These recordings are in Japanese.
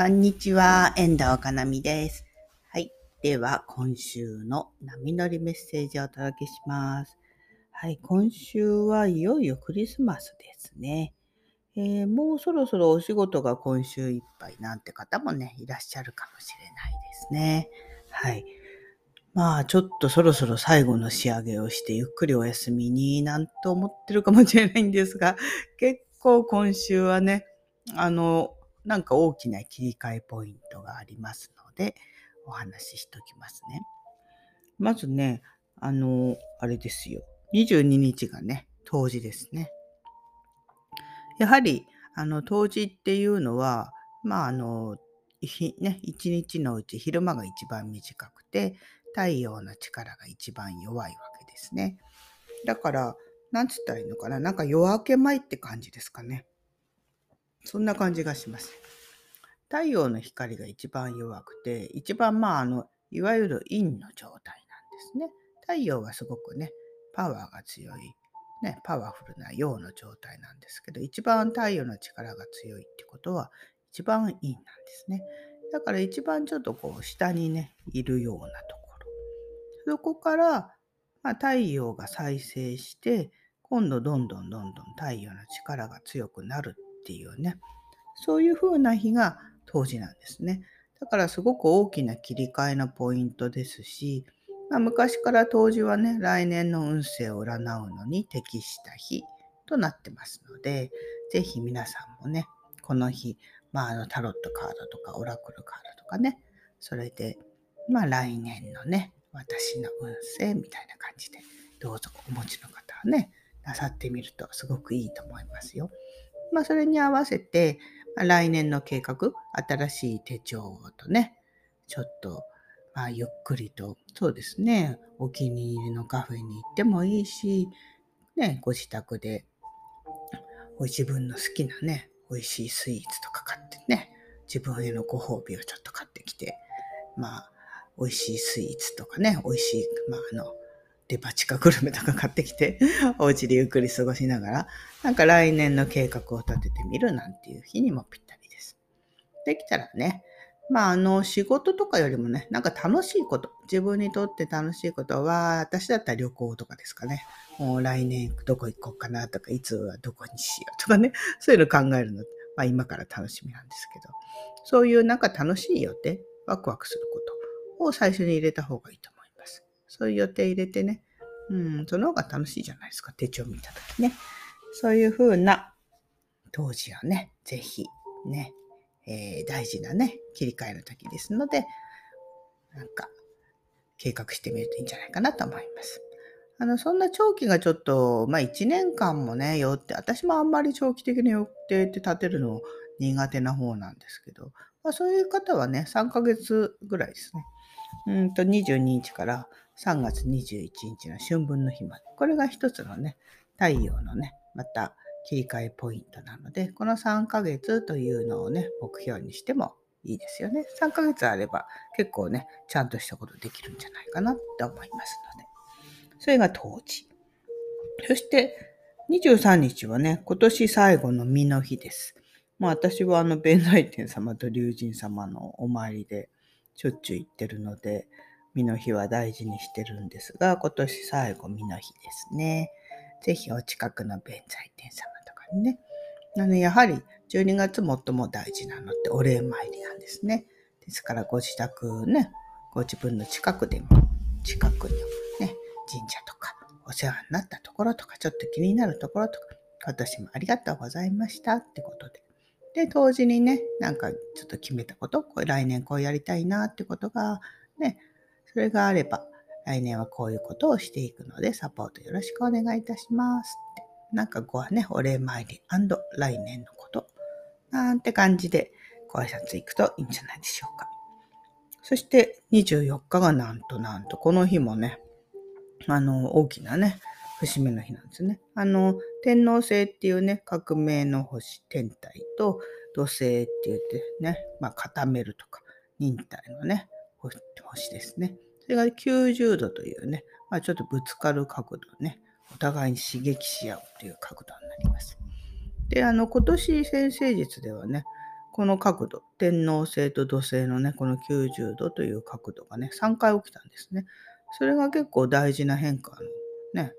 こんにちは、遠藤かなみです。はい。では、今週の波乗りメッセージをお届けします。はい。今週はいよいよクリスマスですね。えー、もうそろそろお仕事が今週いっぱいなんて方もね、いらっしゃるかもしれないですね。はい。まあ、ちょっとそろそろ最後の仕上げをしてゆっくりお休みになんと思ってるかもしれないんですが、結構今週はね、あの、なんか大きな切り替えポイントがありますので、お話ししときますね。まずね、あの、あれですよ。22日がね、冬至ですね。やはり、あの、冬至っていうのは、まあ、あの、ね、一日のうち昼間が一番短くて、太陽の力が一番弱いわけですね。だから、なんつったらいいのかななんか夜明け前って感じですかね。そんな感じがします。太陽の光が一番弱くて、一番まあ、あの、いわゆる陰の状態なんですね。太陽はすごくね、パワーが強い、ね、パワフルな陽の状態なんですけど、一番太陽の力が強いってことは、一番陰なんですね。だから一番ちょっとこう、下にね、いるようなところ。そこから、まあ、太陽が再生して、今度どんどんどんどん太陽の力が強くなるっていうね、そういう風な日が冬至なんですね。だからすごく大きな切り替えのポイントですし、まあ、昔から冬至はね、来年の運勢を占うのに適した日となってますので、ぜひ皆さんもね、この日、まあ、あのタロットカードとかオラクルカードとかね、それで、まあ来年のね、私の運勢みたいな感じで、どうぞお持ちの方はね、なさってみるとすごくいいと思いますよ。まあ、それに合わせて、まあ、来年の計画、新しい手帳とね、ちょっと、まあ、ゆっくりと、そうですね、お気に入りのカフェに行ってもいいし、ね、ご自宅で、ご自分の好きなね、美味しいスイーツとか買ってね、自分へのご褒美をちょっと買ってきて、まあ、美味しいスイーツとかね、美味しい、まあ、あの、デパ地下グルメとか買ってきて、お家でゆっくり過ごしながら、なんか来年の計画を立ててみるなんていう日にもぴったりです。できたらね、まあ、あの、仕事とかよりもね、なんか楽しいこと、自分にとって楽しいことは、私だったら旅行とかですかね。もう来年どこ行こうかなとか、いつはどこにしようとかね、そういうの考えるの、まあ今から楽しみなんですけど、そういうなんか楽しい予定、ワクワクすることを最初に入れた方がいいと思います。そういう予定入れてね、うん、その方が楽しいじゃないですか、手帳見たときね。そういう風な当時はね、ぜひね、えー、大事なね、切り替えの時ですので、なんか、計画してみるといいんじゃないかなと思います。あの、そんな長期がちょっと、まあ1年間もね、よって、私もあんまり長期的な予定って立てるの苦手な方なんですけど、まあそういう方はね、3ヶ月ぐらいですね。うんと22日から3月21日の春分の日まで。これが一つのね、太陽のね、また切り替えポイントなので、この3ヶ月というのをね、目標にしてもいいですよね。3ヶ月あれば結構ね、ちゃんとしたことできるんじゃないかなって思いますので。それが当時。そして23日はね、今年最後の身の日です。まあ私はあの弁財天様と龍神様のお参りでしょっちゅう行ってるので、身の日は大事にしてるんですが、今年最後身の日ですね。ぜひお近くの弁財天様とかにね。あのやはり12月最も大事なのってお礼参りなんですね。ですからご自宅ね、ご自分の近くでも、近くにね、神社とか、お世話になったところとか、ちょっと気になるところとか、今年もありがとうございましたってことで。で、同時にね、なんかちょっと決めたこと、来年こうやりたいなってことが、ね、それがあれば、来年はこういうことをしていくので、サポートよろしくお願いいたしますって。なんかごはね、お礼参り来年のこと。なんて感じでご挨拶行くといいんじゃないでしょうか。そして24日がなんとなんと、この日もね、あの、大きなね、節目の日なんですね。あの、天皇星っていうね、革命の星、天体と土星って言ってね、まあ固めるとか、忍耐のね、星ですね。それが90度というね、まあ、ちょっとぶつかる角度ね、お互いに刺激し合うという角度になります。で、あの、今年先生術ではね、この角度、天王星と土星のね、この90度という角度がね、3回起きたんですね。それが結構大事な変化のね、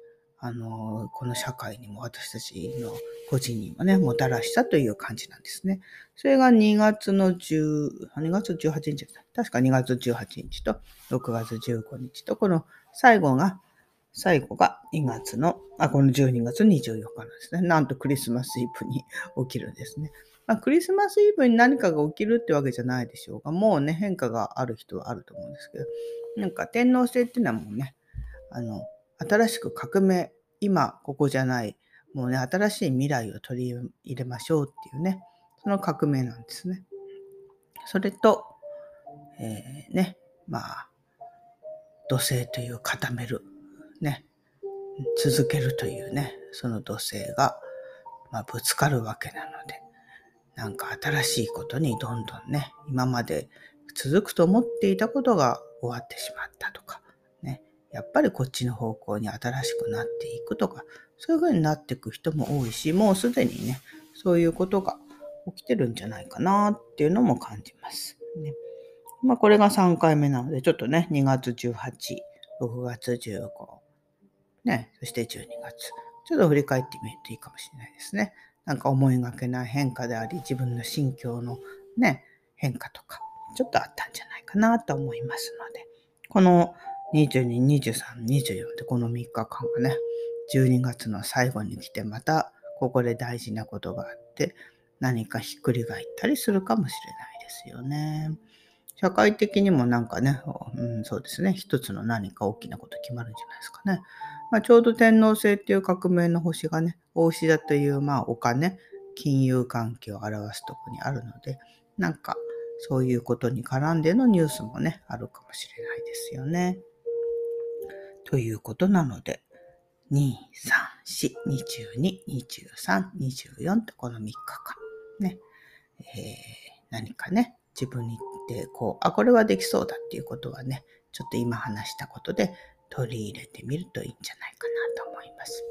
あの、この社会にも私たちの個人にもね、もたらしたという感じなんですね。それが2月の10、2月18日確か2月18日と6月15日と、この最後が、最後が2月の、あ、この12月24日なんですね。なんとクリスマスイブに起きるんですね。まあ、クリスマスイブに何かが起きるってわけじゃないでしょうが、もうね、変化がある人はあると思うんですけど、なんか天皇制っていうのはもうね、あの、新しく革命、今ここじゃない、もうね、新しい未来を取り入れましょうっていうね、その革命なんですね。それと、えー、ね、まあ、土星という固める、ね、続けるというね、その土星が、まあ、ぶつかるわけなので、なんか新しいことにどんどんね、今まで続くと思っていたことが終わってしまったとか、やっぱりこっちの方向に新しくなっていくとか、そういう風になっていく人も多いし、もうすでにね、そういうことが起きてるんじゃないかなっていうのも感じます。ね、まあこれが3回目なので、ちょっとね、2月18、6月15、ね、そして12月。ちょっと振り返ってみるといいかもしれないですね。なんか思いがけない変化であり、自分の心境のね、変化とか、ちょっとあったんじゃないかなと思いますので、この22、23、24でこの3日間がね、12月の最後に来て、またここで大事なことがあって、何かひっくり返ったりするかもしれないですよね。社会的にもなんかね、うん、そうですね、一つの何か大きなこと決まるんじゃないですかね。まあ、ちょうど天皇制っていう革命の星がね、大牛座というまあお金、金融関係を表すとこにあるので、なんかそういうことに絡んでのニュースもね、あるかもしれないですよね。ということなので、2、3、4、22、23、24とこの3日間、ね、えー、何かね、自分にってこう、あ、これはできそうだっていうことはね、ちょっと今話したことで取り入れてみるといいんじゃないかなと思います。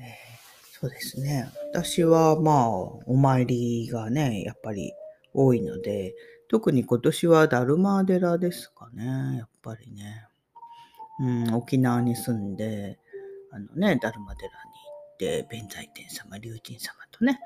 えー、そうですね。私はまあ、お参りがね、やっぱり多いので、特に今年はダルマ寺ですかね、やっぱりね。うん、沖縄に住んで、あのね、ダルマ寺に行って、弁財天様、龍神様とね、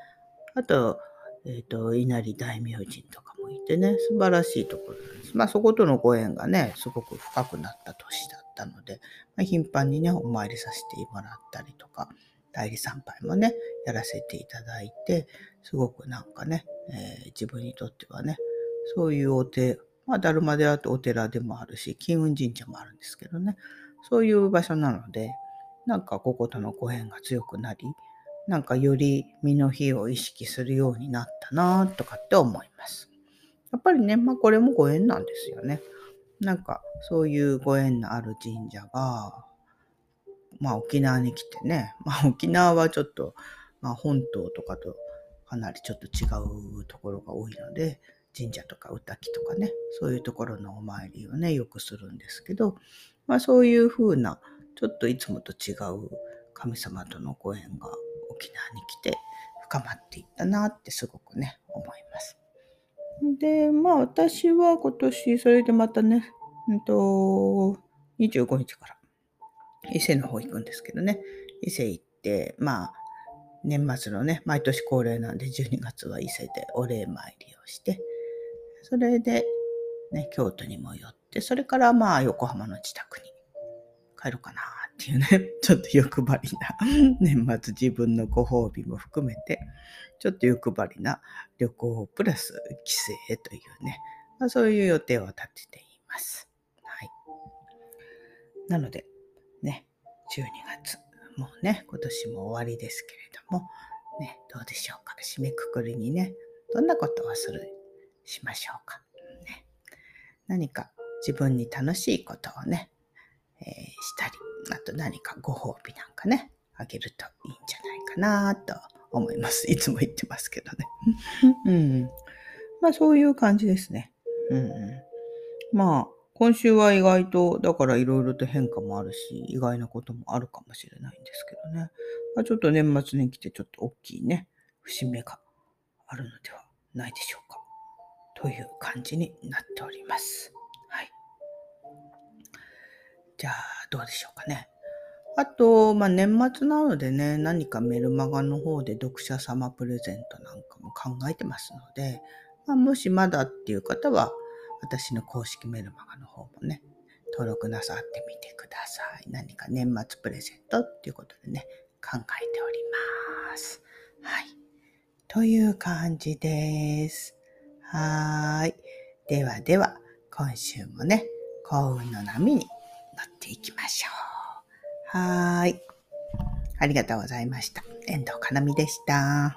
あと、えっ、ー、と、稲荷大明神とかもいてね、素晴らしいところなんです。まあそことのご縁がね、すごく深くなった年だったので、まあ、頻繁にね、お参りさせてもらったりとか、代理参拝もね、やらせていただいて、すごくなんかね、えー、自分にとってはね、そういうお手、まあ、だるま寺とお寺でもあるし、金運神社もあるんですけどね、そういう場所なので、なんかこことのご縁が強くなり、なんかより身の日を意識するようになったなとかって思います。やっぱりね、まあこれもご縁なんですよね。なんかそういうご縁のある神社が、まあ沖縄に来てね、まあ沖縄はちょっと、まあ本島とかとかなりちょっと違うところが多いので、神社とか歌木とかね、そういうところのお参りをね、よくするんですけど、まあそういうふうな、ちょっといつもと違う神様とのご縁が沖縄に来て深まっていったなってすごくね、思います。で、まあ私は今年、それでまたね、うんと、25日から伊勢の方行くんですけどね、伊勢行って、まあ、年末のね、毎年恒例なんで12月は伊勢でお礼参りをして、それで、ね、京都にも寄って、それからまあ横浜の自宅に帰るかなっていうね、ちょっと欲張りな、年末自分のご褒美も含めて、ちょっと欲張りな旅行プラス帰省というね、まあ、そういう予定を立てています。はい。なので、ね、12月、もうね、今年も終わりですけれども、ね、どうでしょうか。締めくくりにね、どんなことをする、しましょうか。ね、何か自分に楽しいことをね、えー、したり、あと何かご褒美なんかね、あげるといいんじゃないかなと思います。いつも言ってますけどね。うん。まあそういう感じですね。うん。まあ、今週は意外と、だからいろいろと変化もあるし、意外なこともあるかもしれないんですけどね。まあ、ちょっと年末に来てちょっと大きいね、節目があるのではないでしょうか。という感じになっております。はい。じゃあ、どうでしょうかね。あと、まあ、年末なのでね、何かメルマガの方で読者様プレゼントなんかも考えてますので、まあ、もしまだっていう方は、私の公式メルマガの方もね、登録なさってみてください。何か年末プレゼントっていうことでね、考えております。はい。という感じです。はーい。ではでは、今週もね、幸運の波に乗っていきましょう。はーい。ありがとうございました。遠藤かなみでした。